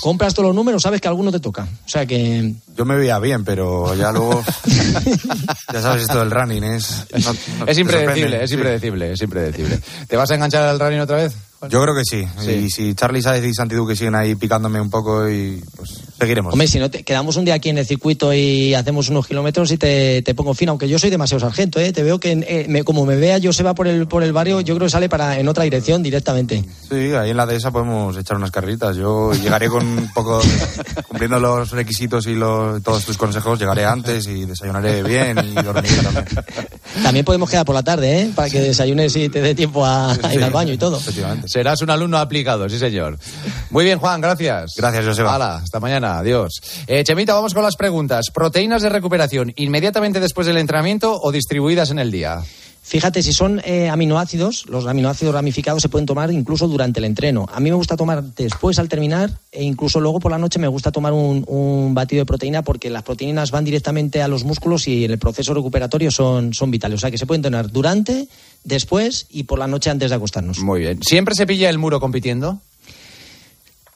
compras todos los números, sabes que alguno te toca. O sea que. Yo me veía bien, pero ya luego. ya sabes, esto del running es. es impredecible, es impredecible, es impredecible. ¿Te vas a enganchar al running otra vez? Yo creo que sí. Y si Charlie Sáez y Santi Duque siguen ahí picándome un poco y pues seguiremos. Hombre, si no, te, quedamos un día aquí en el circuito y hacemos unos kilómetros y te, te pongo fin, aunque yo soy demasiado sargento, ¿eh? Te veo que eh, me, como me vea yo se va por el, por el barrio, yo creo que sale para en otra dirección directamente. Sí, ahí en la dehesa podemos echar unas carritas. Yo llegaré con un poco, cumpliendo los requisitos y los, todos tus consejos, llegaré antes y desayunaré bien y dormiré también. También podemos quedar por la tarde, ¿eh? Para que desayunes y te dé tiempo a, ir al baño y todo. Efectivamente. Serás un alumno aplicado, sí señor. Muy bien, Juan, gracias. Gracias, Joseba. Hala, hasta mañana, adiós. Eh, Chemita, vamos con las preguntas. ¿Proteínas de recuperación inmediatamente después del entrenamiento o distribuidas en el día? Fíjate, si son eh, aminoácidos, los aminoácidos ramificados se pueden tomar incluso durante el entreno. A mí me gusta tomar después al terminar e incluso luego por la noche me gusta tomar un, un batido de proteína porque las proteínas van directamente a los músculos y en el proceso recuperatorio son, son vitales. O sea que se pueden tomar durante, después y por la noche antes de acostarnos. Muy bien. ¿Siempre se pilla el muro compitiendo?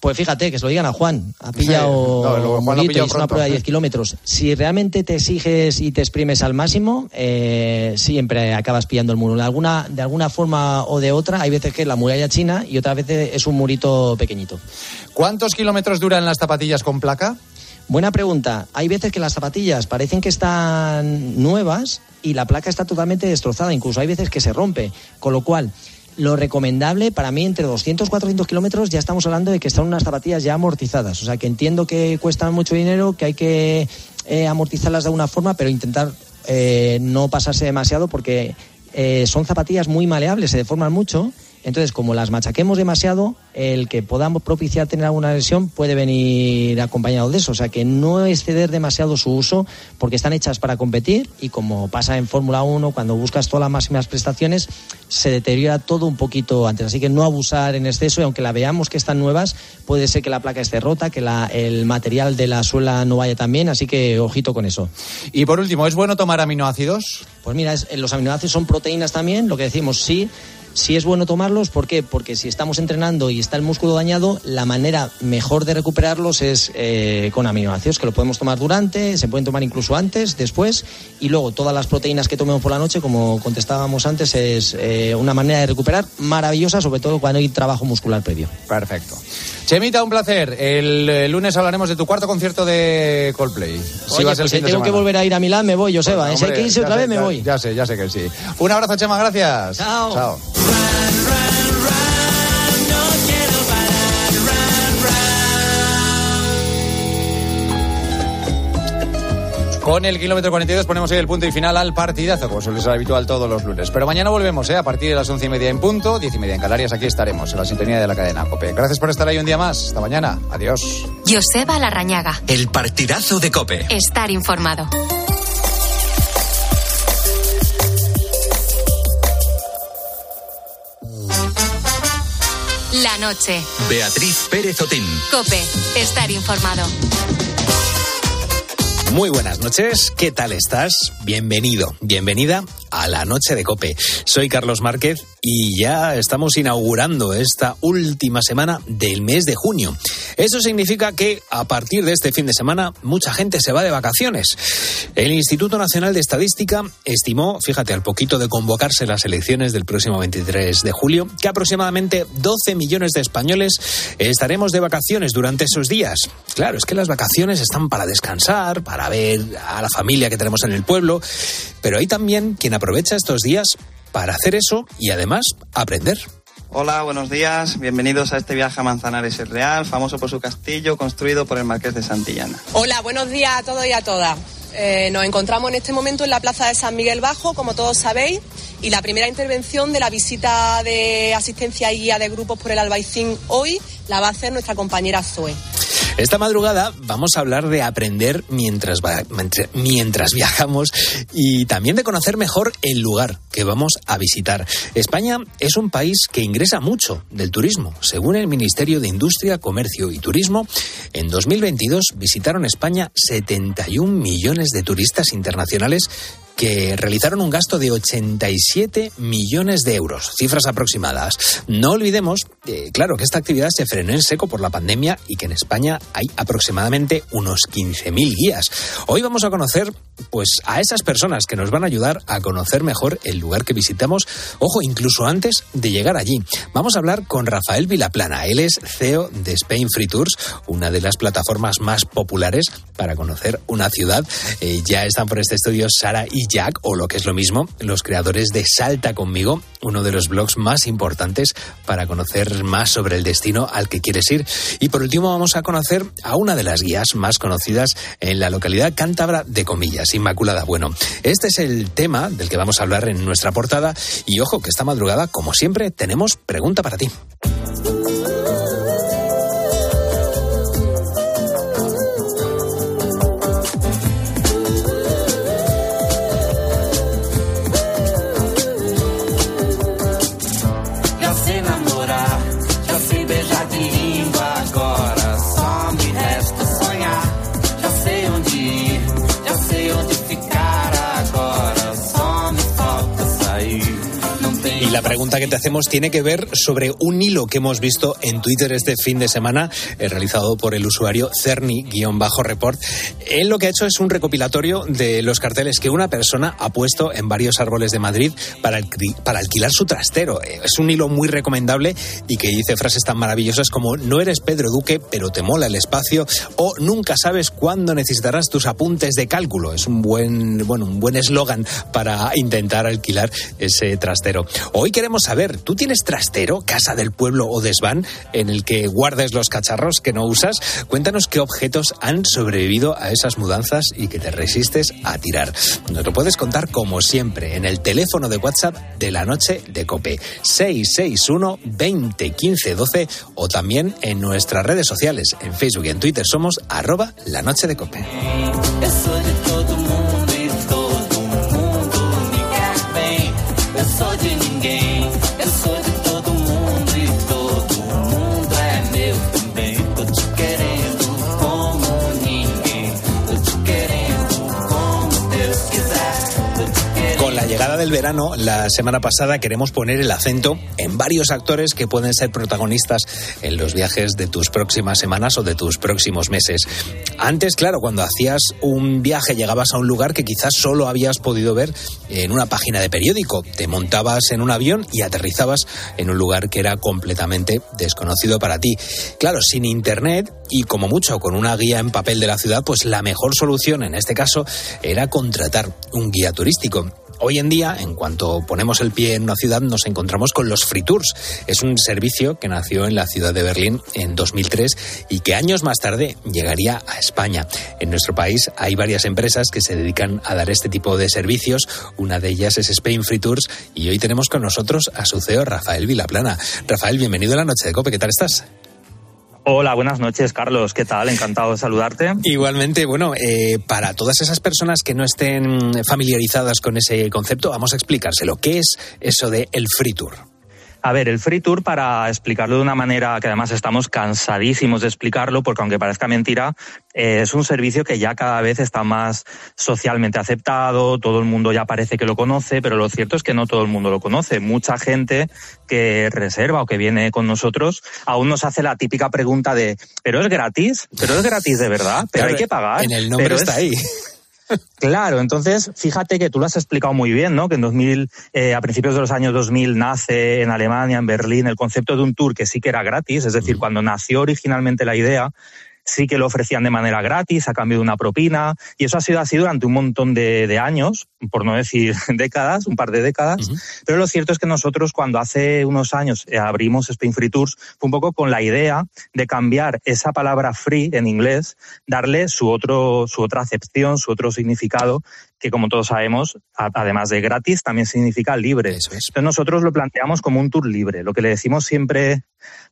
Pues fíjate, que se lo digan a Juan. Ha pillado no, Juan y pillado es una prueba de 10 kilómetros. Si realmente te exiges y te exprimes al máximo, eh, siempre acabas pillando el muro. De alguna, de alguna forma o de otra, hay veces que es la muralla china y otras veces es un murito pequeñito. ¿Cuántos kilómetros duran las zapatillas con placa? Buena pregunta. Hay veces que las zapatillas parecen que están nuevas y la placa está totalmente destrozada. Incluso hay veces que se rompe. Con lo cual, lo recomendable para mí entre 200 y 400 kilómetros ya estamos hablando de que están unas zapatillas ya amortizadas. O sea que entiendo que cuestan mucho dinero, que hay que eh, amortizarlas de alguna forma, pero intentar eh, no pasarse demasiado porque eh, son zapatillas muy maleables, se deforman mucho entonces, como las machaquemos demasiado, el que podamos propiciar tener alguna lesión puede venir acompañado de eso. O sea, que no exceder demasiado su uso porque están hechas para competir y como pasa en Fórmula 1, cuando buscas todas las máximas prestaciones, se deteriora todo un poquito antes. Así que no abusar en exceso y aunque la veamos que están nuevas, puede ser que la placa esté rota, que el material de la suela no vaya tan bien. Así que ojito con eso. Y por último, ¿es bueno tomar aminoácidos? Pues mira, los aminoácidos son proteínas también, lo que decimos sí si es bueno tomarlos, ¿por qué? Porque si estamos entrenando y está el músculo dañado, la manera mejor de recuperarlos es eh, con aminoácidos, que lo podemos tomar durante, se pueden tomar incluso antes, después, y luego todas las proteínas que tomemos por la noche, como contestábamos antes, es eh, una manera de recuperar maravillosa, sobre todo cuando hay trabajo muscular previo. Perfecto. Chemita, un placer. El, lunes hablaremos de tu cuarto concierto de Coldplay. si vas el pues tengo que volver a ir a Milán, me voy, Joseba. Bueno, si hay que irse otra vez, me voy. Ya sé, ya sé que sí. Un abrazo, Chema, gracias. Chao. Chao. Con el kilómetro 42 ponemos ahí el punto y final al partidazo, como suele ser habitual todos los lunes. Pero mañana volvemos, ¿eh? a partir de las once y media en punto, diez y media en Canarias, aquí estaremos, en la sintonía de la cadena COPE. Gracias por estar ahí un día más. Hasta mañana. Adiós. Joseba Larrañaga. El partidazo de COPE. Estar informado. La noche. Beatriz Pérez Otín. Cope. Estar informado. Muy buenas noches, ¿qué tal estás? Bienvenido, bienvenida a la noche de Cope. Soy Carlos Márquez y ya estamos inaugurando esta última semana del mes de junio. Eso significa que a partir de este fin de semana mucha gente se va de vacaciones. El Instituto Nacional de Estadística estimó, fíjate, al poquito de convocarse las elecciones del próximo 23 de julio, que aproximadamente 12 millones de españoles estaremos de vacaciones durante esos días. Claro, es que las vacaciones están para descansar, para ver a la familia que tenemos en el pueblo, pero hay también quien aprovecha estos días para hacer eso y además aprender. Hola, buenos días. Bienvenidos a este viaje a Manzanares el Real, famoso por su castillo construido por el Marqués de Santillana. Hola, buenos días a todos y a todas. Eh, nos encontramos en este momento en la plaza de San Miguel Bajo, como todos sabéis, y la primera intervención de la visita de asistencia y guía de grupos por el Albaicín hoy la va a hacer nuestra compañera Zoe. Esta madrugada vamos a hablar de aprender mientras, mientras viajamos y también de conocer mejor el lugar que vamos a visitar. España es un país que ingresa mucho del turismo. Según el Ministerio de Industria, Comercio y Turismo, en 2022 visitaron España 71 millones de turistas internacionales que realizaron un gasto de 87 millones de euros, cifras aproximadas. No olvidemos, eh, claro, que esta actividad se frenó en seco por la pandemia y que en España hay aproximadamente unos 15.000 guías. Hoy vamos a conocer pues a esas personas que nos van a ayudar a conocer mejor el lugar que visitamos, ojo, incluso antes de llegar allí. Vamos a hablar con Rafael Vilaplana, él es CEO de Spain Free Tours, una de las plataformas más populares para conocer una ciudad. Eh, ya están por este estudio Sara y Jack, o lo que es lo mismo, los creadores de Salta conmigo, uno de los blogs más importantes para conocer más sobre el destino al que quieres ir. Y por último vamos a conocer a una de las guías más conocidas en la localidad cántabra de Comillas, Inmaculada Bueno. Este es el tema del que vamos a hablar en nuestra portada y ojo que esta madrugada, como siempre, tenemos pregunta para ti. Pregunta que te hacemos tiene que ver sobre un hilo que hemos visto en Twitter este fin de semana, eh, realizado por el usuario Cerny-report. Él lo que ha hecho es un recopilatorio de los carteles que una persona ha puesto en varios árboles de Madrid para, para alquilar su trastero. Eh, es un hilo muy recomendable y que dice frases tan maravillosas como no eres Pedro Duque, pero te mola el espacio o nunca sabes cuándo necesitarás tus apuntes de cálculo. Es un buen, bueno, un buen eslogan para intentar alquilar ese trastero. Hoy queremos saber, ¿tú tienes trastero, casa del pueblo o desván en el que guardes los cacharros que no usas? Cuéntanos qué objetos han sobrevivido a esas mudanzas y que te resistes a tirar. Nos lo puedes contar como siempre en el teléfono de WhatsApp de la noche de Cope 661 20 15 12 o también en nuestras redes sociales, en Facebook y en Twitter somos arroba la noche de Cope. Del verano, la semana pasada queremos poner el acento en varios actores que pueden ser protagonistas en los viajes de tus próximas semanas o de tus próximos meses. Antes, claro, cuando hacías un viaje llegabas a un lugar que quizás solo habías podido ver en una página de periódico. Te montabas en un avión y aterrizabas en un lugar que era completamente desconocido para ti. Claro, sin internet y como mucho con una guía en papel de la ciudad, pues la mejor solución en este caso era contratar un guía turístico. Hoy en día, en cuanto ponemos el pie en una ciudad, nos encontramos con los free tours. Es un servicio que nació en la ciudad de Berlín en 2003 y que años más tarde llegaría a España. En nuestro país hay varias empresas que se dedican a dar este tipo de servicios. Una de ellas es Spain Free Tours y hoy tenemos con nosotros a su CEO Rafael Vilaplana. Rafael, bienvenido a la noche de Cope. ¿Qué tal estás? Hola, buenas noches, Carlos. ¿Qué tal? Encantado de saludarte. Igualmente, bueno, eh, para todas esas personas que no estén familiarizadas con ese concepto, vamos a explicárselo. ¿Qué es eso de el free tour? A ver, el free tour, para explicarlo de una manera que además estamos cansadísimos de explicarlo, porque aunque parezca mentira, eh, es un servicio que ya cada vez está más socialmente aceptado, todo el mundo ya parece que lo conoce, pero lo cierto es que no todo el mundo lo conoce. Mucha gente que reserva o que viene con nosotros aún nos hace la típica pregunta de, ¿pero es gratis? ¿Pero es gratis de verdad? ¿Pero hay que pagar? En el nombre está ahí. Claro, entonces fíjate que tú lo has explicado muy bien, ¿no? Que en 2000, eh, a principios de los años 2000 nace en Alemania, en Berlín, el concepto de un tour que sí que era gratis, es decir, cuando nació originalmente la idea, sí que lo ofrecían de manera gratis a cambio de una propina y eso ha sido así durante un montón de, años, por no decir décadas, un par de décadas, pero lo cierto es que nosotros cuando hace unos años eh, abrimos Spain Free Tours fue un poco con la idea de cambiar esa palabra free en inglés, darle su otro su otra acepción, su otro significado que como todos sabemos, además de gratis, también significa libre. Entonces nosotros lo planteamos como un tour libre. Lo que le decimos siempre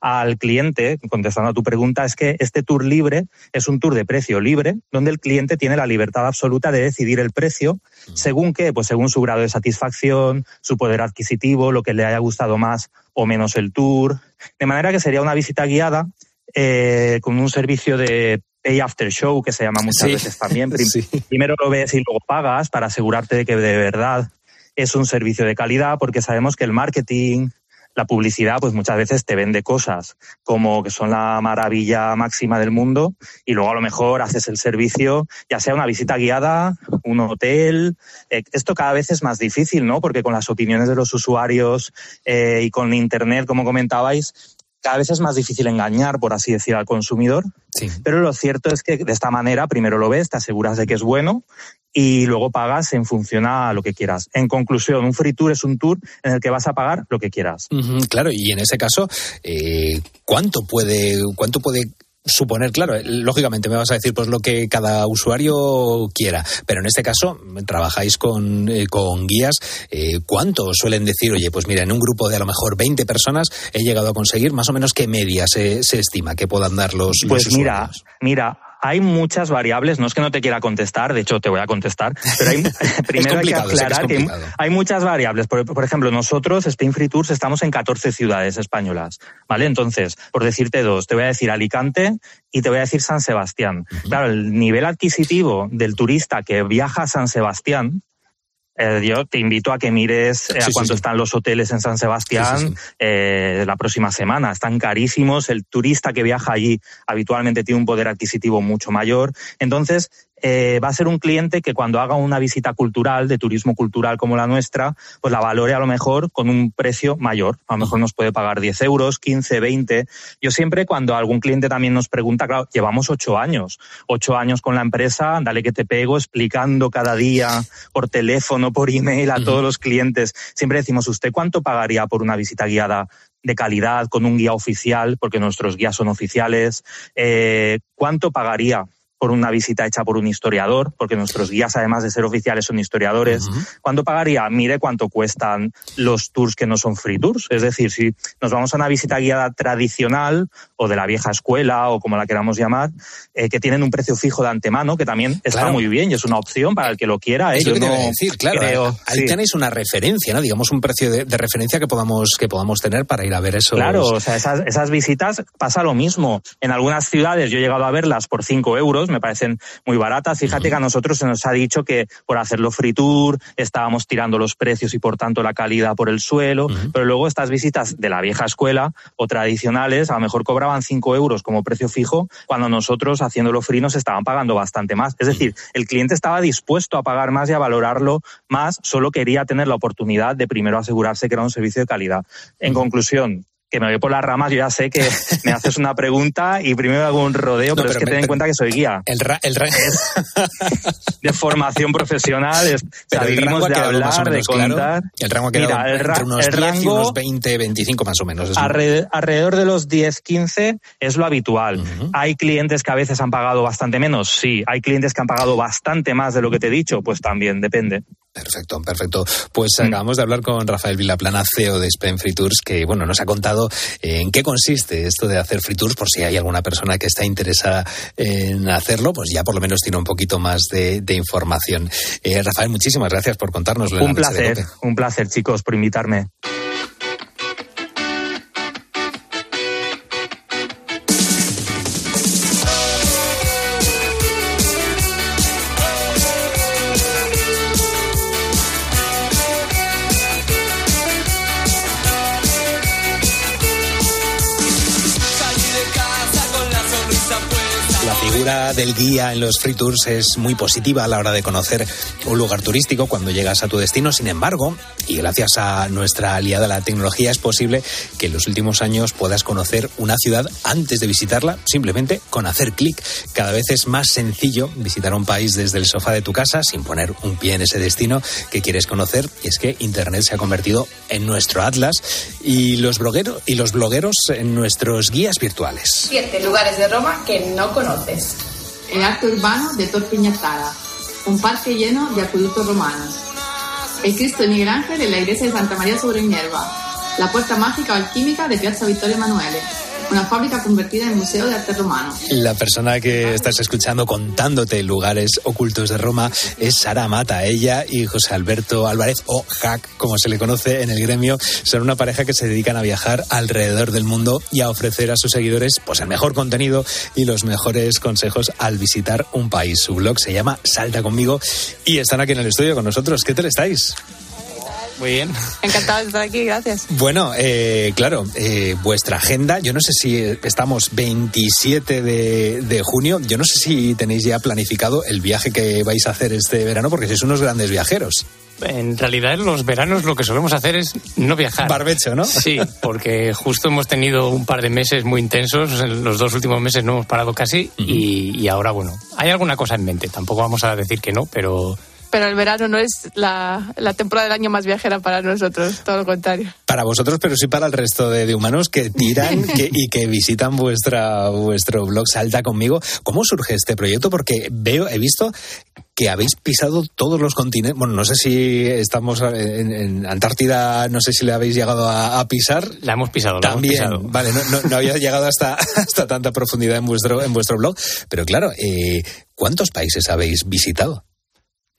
al cliente, contestando a tu pregunta, es que este tour libre es un tour de precio libre, donde el cliente tiene la libertad absoluta de decidir el precio, según qué, pues según su grado de satisfacción, su poder adquisitivo, lo que le haya gustado más o menos el tour. De manera que sería una visita guiada eh, con un servicio de pay after show, que se llama muchas Sí. veces también. Prim- Sí. Primero lo ves y luego pagas para asegurarte de que de verdad es un servicio de calidad, porque sabemos que el marketing, la publicidad, pues muchas veces te vende cosas como que son la maravilla máxima del mundo y luego a lo mejor haces el servicio, ya sea una visita guiada, un hotel. Eh, esto cada vez es más difícil, ¿no? Porque con las opiniones de los usuarios eh, y con Internet, como comentabais, cada vez es más difícil engañar, por así decir, al consumidor. Sí. Pero lo cierto es que de esta manera primero lo ves, te aseguras de que es bueno y luego pagas en función a lo que quieras. En conclusión, un free tour es un tour en el que vas a pagar lo que quieras. Claro, y en ese caso, eh, ¿cuánto puede, cuánto puede suponer? Claro, eh, lógicamente me vas a decir pues lo que cada usuario quiera, pero en este caso trabajáis con, eh, con guías. eh, ¿Cuánto suelen decir? Oye, pues mira, en un grupo de a lo mejor 20 personas he llegado a conseguir más o menos qué media se, se estima que puedan dar los, los Pues mira, mira, hay muchas variables, no es que no te quiera contestar, de hecho te voy a contestar, pero hay, primero hay que aclarar que, hay, muchas variables. Por, por ejemplo, nosotros, Spain Free Tours, estamos en 14 ciudades españolas, ¿vale? Entonces, por decirte dos, te voy a decir Alicante y te voy a decir San Sebastián. Claro, el nivel adquisitivo del turista que viaja a San Sebastián, eh, yo te invito a que mires eh, a Sí, cuánto sí. están los hoteles en San Sebastián eh, la próxima semana. Están carísimos. El turista que viaja allí habitualmente tiene un poder adquisitivo mucho mayor. Entonces, eh, va a ser un cliente que cuando haga una visita cultural, de turismo cultural como la nuestra, pues la valore a lo mejor con un precio mayor. A lo mejor nos puede pagar 10 euros, 15, 20. Yo siempre cuando algún cliente también nos pregunta, claro, llevamos ocho años, ocho años con la empresa, dale que te pego, explicando cada día por teléfono, por email a todos los clientes. Siempre decimos, ¿usted cuánto pagaría por una visita guiada de calidad con un guía oficial, porque nuestros guías son oficiales? Eh, ¿Cuánto pagaría por una visita hecha por un historiador, porque nuestros guías, además de ser oficiales, son historiadores. ¿Cuánto pagaría? Mire cuánto cuestan los tours que no son free tours. Es decir, si nos vamos a una visita guiada tradicional o de la vieja escuela o como la queramos llamar, eh, que tienen un precio fijo de antemano, que también está Claro. muy bien y es una opción para el que lo quiera. ¿eh? Es lo Yo que no a decir, claro. creo- ahí sí. tenéis una referencia, ¿no? Digamos un precio de, de referencia que podamos, que podamos tener para ir a ver eso. Claro, o sea, esas, esas visitas pasa lo mismo. En algunas ciudades yo he llegado a verlas por 5 euros, me parecen muy baratas. Fíjate que a nosotros se nos ha dicho que por hacerlo free tour estábamos tirando los precios y por tanto la calidad por el suelo, pero luego estas visitas de la vieja escuela o tradicionales a lo mejor cobraban 5 euros como precio fijo cuando nosotros haciéndolo free nos estaban pagando bastante más. Es decir, el cliente estaba dispuesto a pagar más y a valorarlo más, solo quería tener la oportunidad de primero asegurarse que era un servicio de calidad. En conclusión, que me voy por las ramas, yo ya sé que me haces una pregunta y primero hago un rodeo, No, pero, es que me- ten en cuenta que soy guía El, ra- el ra- de formación profesional, es, o sea, vivimos de hablar, de claro. contar. El rango ha quedado Mira, el, ra- entre unos el 10 y unos 20, 25 más o menos. Es alrededor de los 10, 15 es lo habitual. ¿Hay clientes que a veces han pagado bastante menos? Sí. ¿Hay clientes que han pagado bastante más de lo que te he dicho? Pues también, depende. Perfecto, perfecto. Pues Mm. acabamos de hablar con Rafael Vilaplana, CEO de Spain Free Tours, que bueno, nos ha contado eh, en qué consiste esto de hacer free tours, por si hay alguna persona que está interesada en hacerlo, pues ya por lo menos tiene un poquito más de, de información. Eh, Rafael, muchísimas gracias por contárnoslo. Un placer, un placer, chicos, por invitarme. Del guía en los free tours es muy positiva a la hora de conocer un lugar turístico cuando llegas a tu destino. Sin embargo, y gracias a nuestra aliada la tecnología, es posible que en los últimos años puedas conocer una ciudad antes de visitarla simplemente con hacer clic. Cada vez es más sencillo visitar un país desde el sofá de tu casa sin poner un pie en ese destino que quieres conocer. Y es que Internet se ha convertido en nuestro atlas y los blogueros, y los blogueros en nuestros guías virtuales. Siete lugares de Roma que no conoces. El arte urbano de Tor un parque lleno de acueductos romanos. El Cristo de Miguel Ángel la iglesia de Santa María sobre Minerva. La puerta mágica o alquímica de Piazza Vittorio Emanuele. Una fábrica convertida en museo de arte romano. La persona que estás escuchando contándote lugares ocultos de Roma es Sara Mata. Ella y José Alberto Álvarez, o Jack, como se le conoce en el gremio, son una pareja que se dedican a viajar alrededor del mundo y a ofrecer a sus seguidores pues, el mejor contenido y los mejores consejos al visitar un país. Su blog se llama Salta conmigo y están aquí en el estudio con nosotros. ¿Qué tal estáis? Muy bien. Encantado de estar aquí, gracias. Bueno, eh, claro, eh, vuestra agenda, yo no sé si estamos 27 de, de, junio, yo no sé si tenéis ya planificado el viaje que vais a hacer este verano, porque sois unos grandes viajeros. En realidad, en los veranos lo que solemos hacer es no viajar. Barbecho, ¿no? Sí, porque justo hemos tenido un par de meses muy intensos. En los dos últimos meses no hemos parado casi. Uh -huh. y, y ahora, bueno, hay alguna cosa en mente. Tampoco vamos a decir que no, pero pero el verano no es la, la, temporada del año más viajera para nosotros, todo lo contrario. Para vosotros, pero sí para el resto de, de humanos que tiran que, y que visitan vuestra, vuestro blog Salta conmigo. ¿Cómo surge este proyecto? Porque veo, he visto que habéis pisado todos los continentes. Bueno, no sé si estamos en, en Antártida, no sé si le habéis llegado a, a pisar. La hemos pisado, la También, hemos pisado. vale, no, no, no, había llegado hasta, hasta tanta profundidad en vuestro, en vuestro blog. Pero claro, eh, ¿cuántos países habéis visitado?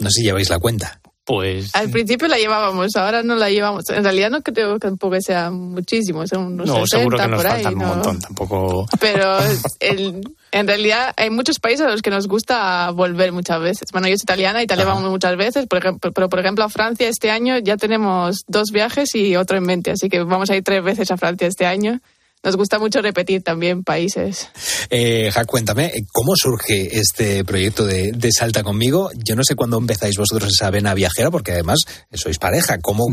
No sé si lleváis la cuenta. Pues. Al principio la llevábamos, ahora no la llevamos. En realidad no creo que tampoco sea muchísimo, son unos No, 60 seguro que nos por ahí. faltan ¿no? un montón, tampoco. Pero el, en realidad hay muchos países a los que nos gusta volver muchas veces. Bueno, yo soy italiana, Italia vamos muchas veces, por ejemplo, pero por ejemplo a Francia este año ya tenemos dos viajes y otro en mente, así que vamos a ir tres veces a Francia este año. Nos gusta mucho repetir también países. Eh, Jack, cuéntame, ¿cómo surge este proyecto de, de, Salta conmigo? Yo no sé cuándo empezáis vosotros esa vena viajera, porque además sois pareja. ¿Cómo,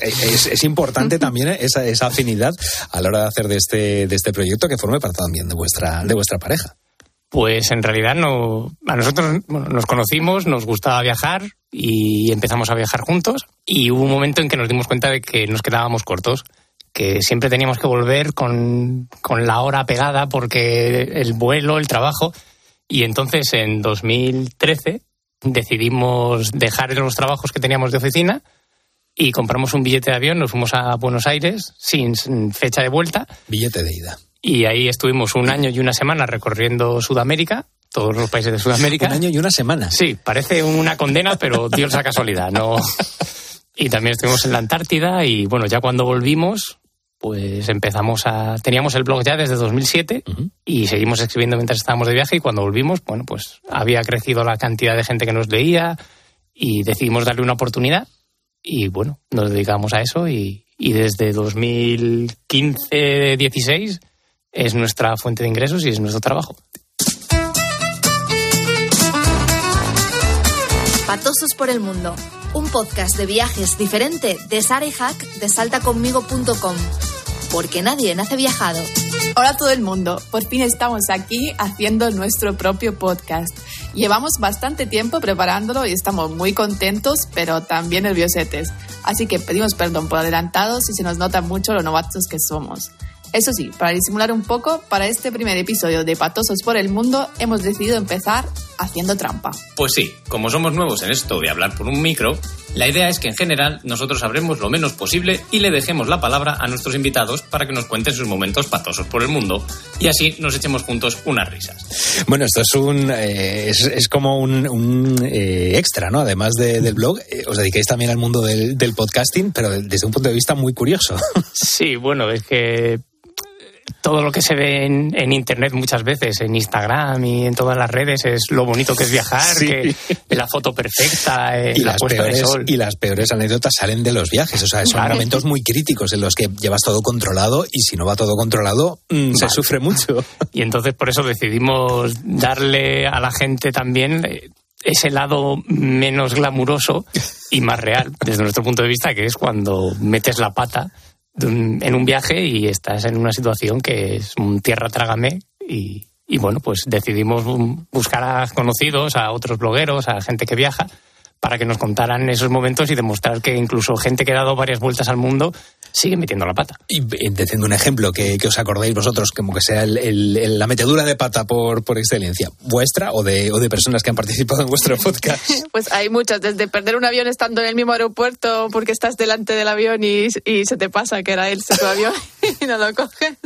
es, es, importante también esa, esa, afinidad a la hora de hacer de este, de este proyecto que forme parte también de vuestra, de vuestra pareja. Pues en realidad no, a nosotros bueno, nos conocimos, nos gustaba viajar y empezamos a viajar juntos y hubo un momento en que nos dimos cuenta de que nos quedábamos cortos que siempre teníamos que volver con, con, la hora pegada porque el vuelo, el trabajo. Y entonces en 2013 decidimos dejar los trabajos que teníamos de oficina y compramos un billete de avión, nos fuimos a Buenos Aires sin fecha de vuelta. Billete de ida. Y ahí estuvimos un año y una semana recorriendo Sudamérica, todos los países de Sudamérica. Un año y una semana. Sí, parece una condena, pero dio esa casualidad, ¿no? Y también estuvimos en la Antártida y bueno, ya cuando volvimos, pues empezamos a... Teníamos el blog ya desde 2007 uh -huh. y seguimos escribiendo mientras estábamos de viaje y cuando volvimos, bueno, pues había crecido la cantidad de gente que nos leía y decidimos darle una oportunidad y bueno, nos dedicamos a eso y, y desde 2015-16 es nuestra fuente de ingresos y es nuestro trabajo. Patosos por el mundo, un podcast de viajes diferente de Sara y Hack de saltaconmigo.com. Porque nadie nace viajado. Hola a todo el mundo, por fin estamos aquí haciendo nuestro propio podcast. Llevamos bastante tiempo preparándolo y estamos muy contentos, pero también nerviosetes. Así que pedimos perdón por adelantado si se nos nota mucho lo novatos que somos. Eso sí, para disimular un poco, para este primer episodio de Patosos por el Mundo hemos decidido empezar haciendo trampa. Pues sí, como somos nuevos en esto de hablar por un micro, la idea es que en general nosotros hablemos lo menos posible y le dejemos la palabra a nuestros invitados para que nos cuenten sus momentos patosos por el mundo y así nos echemos juntos unas risas. Bueno, esto es un eh, es, es, como un, un eh, extra, ¿no? Además de, del blog, eh, os dedicáis también al mundo del, del podcasting, pero desde un punto de vista muy curioso. Sí, bueno, es que todo lo que se ve en, en, internet muchas veces, en Instagram y en todas las redes, es lo bonito que es viajar, sí. que la foto perfecta, eh, y, la las puesta peores, de sol. y las peores anécdotas salen de los viajes. O sea, son claro. momentos muy críticos en los que llevas todo controlado y si no va todo controlado, mmm, vale. se sufre mucho. Y entonces por eso decidimos darle a la gente también eh, ese lado menos glamuroso y más real, desde nuestro punto de vista, que es cuando metes la pata en un viaje y estás en una situación que es un tierra trágame y, y, bueno, pues decidimos buscar a conocidos, a otros blogueros, a gente que viaja para que nos contaran esos momentos y demostrar que incluso gente que ha dado varias vueltas al mundo sigue metiendo la pata. Y diciendo un ejemplo que, os acordéis vosotros, como que sea la metedura de pata por, por excelencia, vuestra o de, o de personas que han participado en vuestro podcast. Pues hay muchas, desde perder un avión estando en el mismo aeropuerto porque estás delante del avión y, y se te pasa que era él su avión y no lo coges,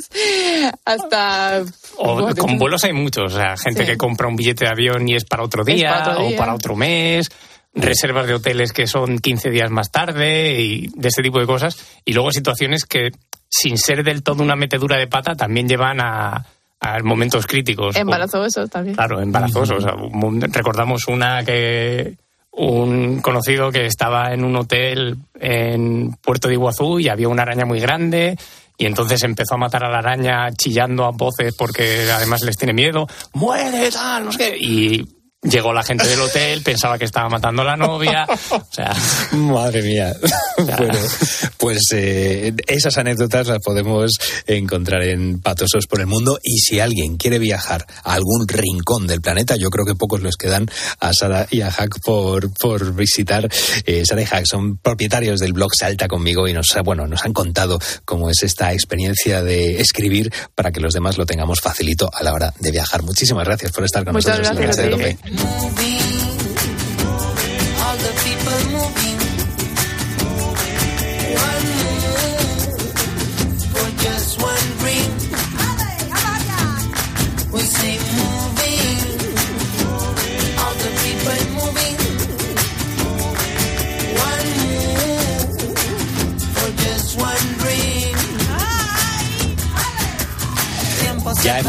hasta... O, con vuelos hay muchos, o sea, gente que compra un billete de avión y es para otro día, o para otro mes reservas de hoteles que son 15 días más tarde y de ese tipo de cosas. Y luego situaciones que, sin ser del todo una metedura de pata, también llevan a, momentos críticos. Embarazosos también. Claro, embarazosos. recordamos una que un conocido que estaba en un hotel en Puerto de Iguazú y había una araña muy grande y entonces empezó a matar a la araña chillando a voces porque además les tiene miedo. ¡Muere, tal! No sé qué. Y Llegó la gente del hotel, pensaba que estaba matando a la novia. O sea. Madre mía. bueno, pues eh, esas anécdotas las podemos encontrar en Patosos por el Mundo. Y si alguien quiere viajar a algún rincón del planeta, yo creo que pocos les quedan a Sara y a Hack por, por visitar. Eh, Sara y Hack son propietarios del blog Salta conmigo y nos, bueno, nos han contado cómo es esta experiencia de escribir para que los demás lo tengamos facilito a la hora de viajar. Muchísimas gracias por estar con nosotros en la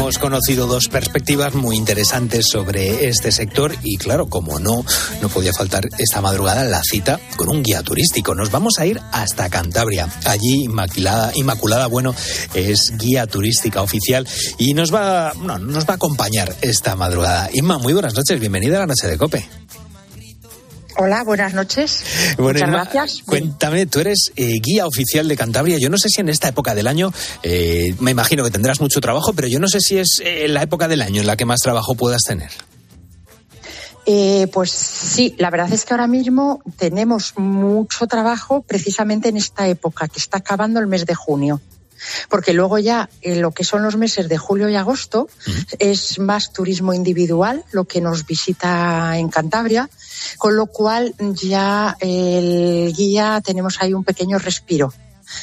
hemos conocido dos perspectivas muy interesantes sobre este sector y claro, como no, no podía faltar esta madrugada la cita con un guía turístico. Nos vamos a ir hasta Cantabria. Allí Inmaculada, Inmaculada Bueno es guía turística oficial y nos va, no, nos va a acompañar esta madrugada. Inma, muy buenas noches, bienvenida a la noche de Cope. Hola, buenas noches. Muchas gracias. Cuéntame, tú eres eh, guía oficial de Cantabria. Yo no sé si en esta época del año, eh, me imagino que tendrás mucho trabajo, pero yo no sé si es eh, la época del año en la que más trabajo puedas tener. pues sí, la verdad es que ahora mismo tenemos mucho trabajo precisamente en esta época, que está acabando el mes de junio porque luego ya en lo que son los meses de julio y agosto es más turismo individual lo que nos visita en Cantabria con lo cual ya el guía tenemos ahí un pequeño respiro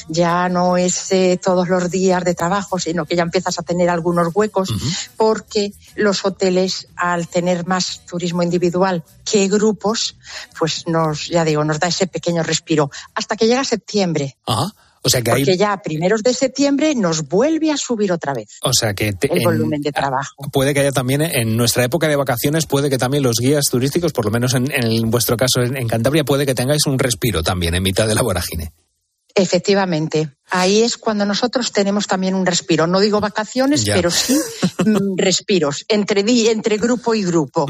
ya no es eh, todos los días de trabajo, sino que ya empiezas a tener algunos huecos, porque los hoteles, al tener más turismo individual que grupos, pues nos, ya digo, nos da ese pequeño respiro. Hasta que llega septiembre. O sea que Porque ya a primeros de septiembre nos vuelve a subir otra vez. O sea que el volumen de trabajo. Puede que haya también en nuestra época de vacaciones, puede que también los guías turísticos, por lo menos en, en vuestro caso en, Cantabria, puede que tengáis un respiro también en mitad de la vorágine. Efectivamente. Ahí es cuando nosotros tenemos también un respiro. No digo vacaciones, pero sí mm, respiros entre, entre grupo y grupo.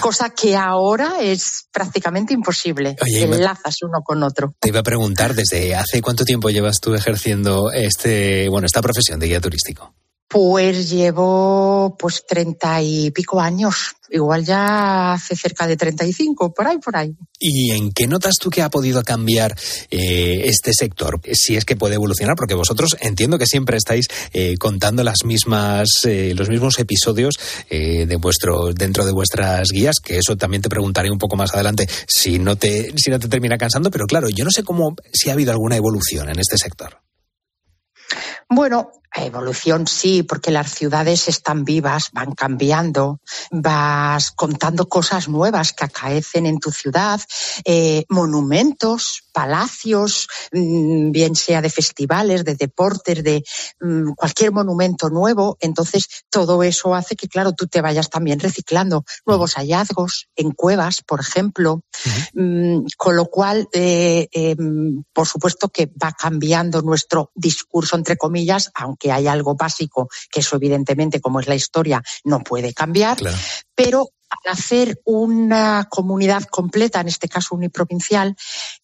Cosa que ahora es prácticamente imposible. Enlazas uno con otro. Te iba a preguntar, ¿desde hace cuánto tiempo llevas tú ejerciendo este, bueno, esta profesión de guía turístico? Pues llevo pues treinta y pico años, igual ya hace cerca de treinta y cinco, por ahí, por ahí. ¿Y en qué notas tú que ha podido cambiar eh, este sector? Si es que puede evolucionar, porque vosotros entiendo que siempre estáis eh, contando las mismas, eh, los mismos episodios de vuestro, dentro de vuestras guías, que eso también te preguntaré un poco más adelante si no te, si no te termina cansando, pero claro, yo no sé cómo, si ha habido alguna evolución en este sector. Bueno, Evolución sí, porque las ciudades están vivas, van cambiando, vas contando cosas nuevas que acaecen en tu ciudad, eh, monumentos, palacios, mm, bien sea de festivales, de deportes, de mm, cualquier monumento nuevo. Entonces, todo eso hace que, claro, tú te vayas también reciclando nuevos hallazgos en cuevas, por ejemplo. Mm, con lo cual, eh, em, por supuesto que va cambiando nuestro discurso, entre comillas, aunque que hay algo básico, que eso evidentemente, como es la historia, no puede cambiar, pero al hacer una comunidad completa, en este caso uniprovincial,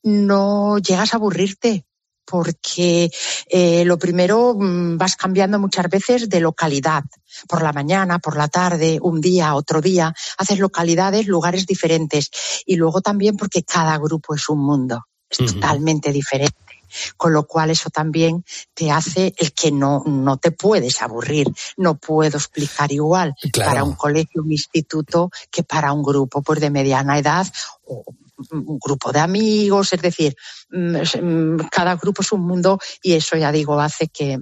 no llegas a aburrirte porque eh, lo primero mm, vas cambiando muchas veces de localidad. por la mañana, por la tarde, un día, otro día, haces localidades, lugares diferentes. Y luego también porque cada grupo es un mundo, es totalmente diferente. Con lo cual eso también te hace el que no, no te puedes aburrir. No puedo explicar igual Claro. para un colegio, un instituto, que para un grupo pues, de mediana edad o un grupo de amigos. Es decir, mm, mm, cada grupo es un mundo y eso ya digo hace que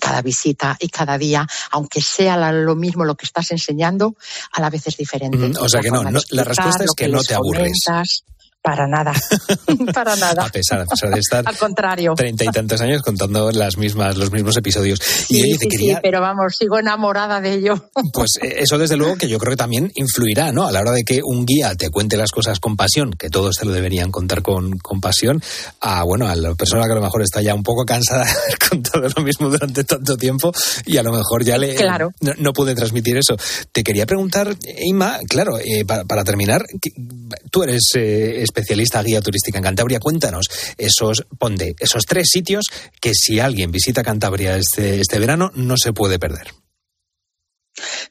cada visita y cada día, aunque sea lo mismo lo que estás enseñando, a la vez es diferente. Mm, o sea que no, no, la respuesta es que no te aburres. comentas. Para nada, para nada. A pesar, a pesar de estar Al contrario. treinta y tantos años contando las mismas, los mismos episodios. y Sí, oye, te sí, quería, sí, pero vamos, sigo enamorada de ello. Pues eh, eso desde luego que yo creo que también influirá, ¿no? A la hora de que un guía te cuente las cosas con pasión, que todos te lo deberían contar con, con pasión, a bueno, a la persona que a lo mejor está ya un poco cansada de haber contado lo mismo durante tanto tiempo y a lo mejor ya le Claro. no, no puede transmitir eso. Te quería preguntar, Inma, claro, eh, para, para terminar, tú eres eh, especialista guía turística en Cantabria, cuéntanos esos, ponte, esos tres sitios que si alguien visita Cantabria este, este verano no se puede perder.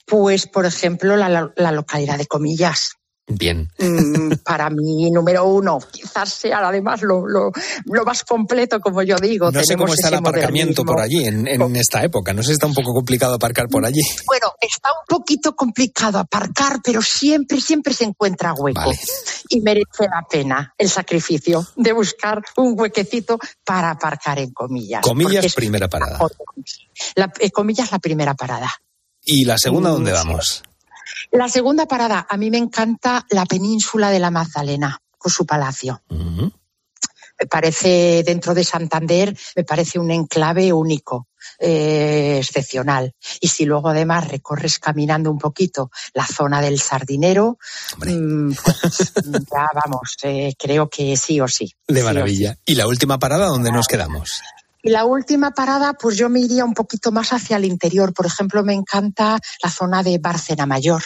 Pues, por ejemplo, la, la localidad de Comillas. Bien. Mm, para mí, número uno, quizás sea además lo, lo, lo más completo, como yo digo. No sé cómo está el aparcamiento por allí en, en esta época. No sé si está un poco complicado aparcar por allí. Bueno, está un poquito complicado aparcar, pero siempre, siempre se encuentra hueco. Y merece la pena el sacrificio de buscar un huequecito para aparcar en comillas. Comillas, primera parada. La, eh, comillas, la primera parada. ¿Y la segunda Mm, dónde vamos? La segunda parada, a mí me encanta la península de la Magdalena, con su palacio. Me parece, dentro de Santander, me parece un enclave único, eh, excepcional. Y si luego además recorres caminando un poquito la zona del Sardinero, mm, pues ya vamos, eh, creo que sí o sí. De maravilla. ¿Y la última parada dónde nos quedamos? Y la última parada, pues yo me iría un poquito más hacia el interior. Por ejemplo, me encanta la zona de Bárcena Mayor.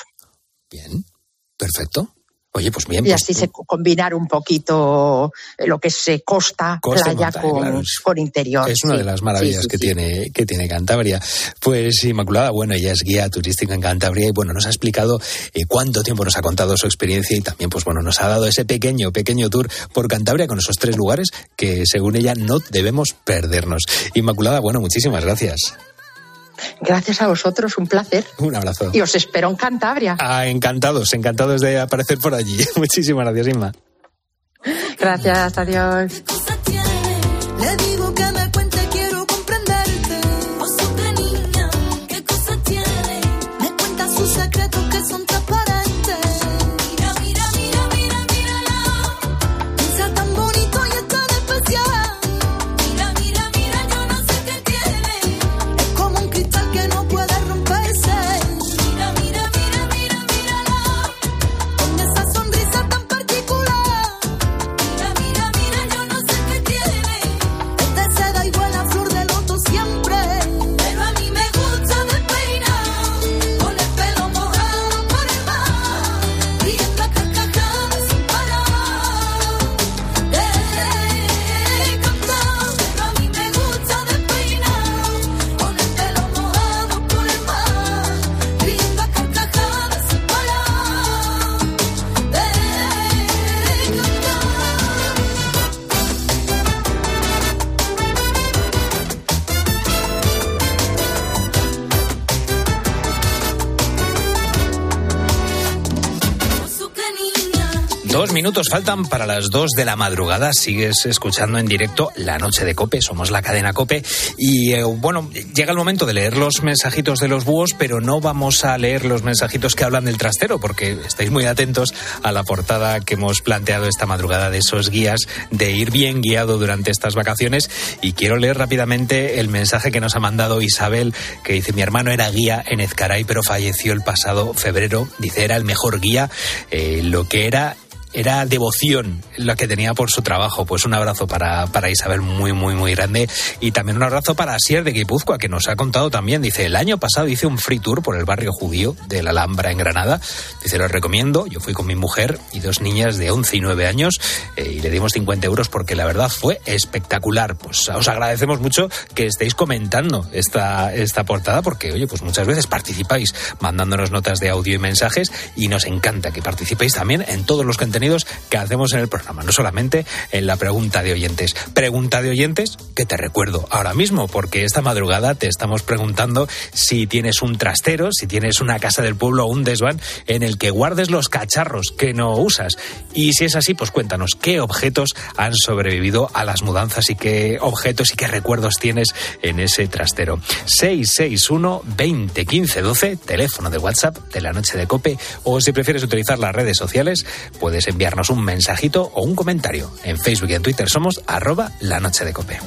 Perfecto. Oye, pues bien. y pues así se co- combinar un poquito eh, lo que es eh, costa, playa montaña, con, claro, con interior. Es una sí. de las maravillas Sí, sí, que. Tiene, que tiene Cantabria. Pues Inmaculada, bueno, ella es guía turística en Cantabria y bueno, nos ha explicado eh, cuánto tiempo nos ha contado su experiencia y también, pues bueno, nos ha dado ese pequeño, pequeño tour por Cantabria con esos tres lugares que según ella no debemos perdernos. Inmaculada, bueno, muchísimas gracias. Gracias a vosotros, un placer. Un abrazo. Y os espero en Cantabria. Ah, encantados, encantados de aparecer por allí. Muchísimas gracias, Inma. Gracias, adiós. Faltan para las dos de la madrugada. Sigues escuchando en directo La Noche de Cope. Somos la cadena Cope. Y eh, bueno, llega el momento de leer los mensajitos de los búhos, pero no vamos a leer los mensajitos que hablan del trastero, porque estáis muy atentos a la portada que hemos planteado esta madrugada de esos guías de ir bien guiado durante estas vacaciones. Y quiero leer rápidamente el mensaje que nos ha mandado Isabel, que dice: Mi hermano era guía en Ezcaray, pero falleció el pasado febrero. Dice: Era el mejor guía. Eh, lo que era era devoción la que tenía por su trabajo. Pues un abrazo para, para Isabel muy, muy, muy grande. Y también un abrazo para Asier de Guipúzcoa, que nos ha contado también. Dice, el año pasado hice un free tour por el barrio judío de la Alhambra en Granada. Dice, lo recomiendo. Yo fui con mi mujer y dos niñas de 11 y 9 años eh, y le dimos 50 euros porque la verdad fue espectacular. Pues os agradecemos mucho que estéis comentando esta, esta portada porque, oye, pues muchas veces participáis mandándonos notas de audio y mensajes y nos encanta que participéis también en todos los contenidos que hacemos en el programa, no solamente en la pregunta de oyentes. Pregunta de oyentes que te recuerdo ahora mismo porque esta madrugada te estamos preguntando si tienes un trastero, si tienes una casa del pueblo o un desván en el que guardes los cacharros que no usas. Y si es así, pues cuéntanos qué objetos han sobrevivido a las mudanzas y qué objetos y qué recuerdos tienes en ese trastero. 661 20 15 12, teléfono de WhatsApp de la noche de Cope, o si prefieres utilizar las redes sociales, puedes enviarnos un mensajito o un comentario. En Facebook y en Twitter somos arroba la noche de Cope.